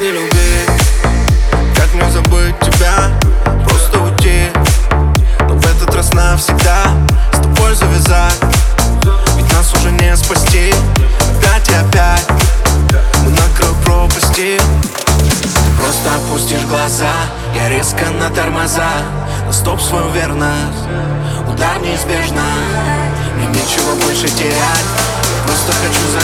не любить, как мне забыть тебя? Просто уйти, но в этот раз навсегда С тобой завязать, ведь нас уже не спасти. Опять и опять, мы на краю пропасти. Просто опустишь глаза, я резко на тормоза. На стоп свою верность, удар неизбежно. Мне нечего больше терять, просто хочу за.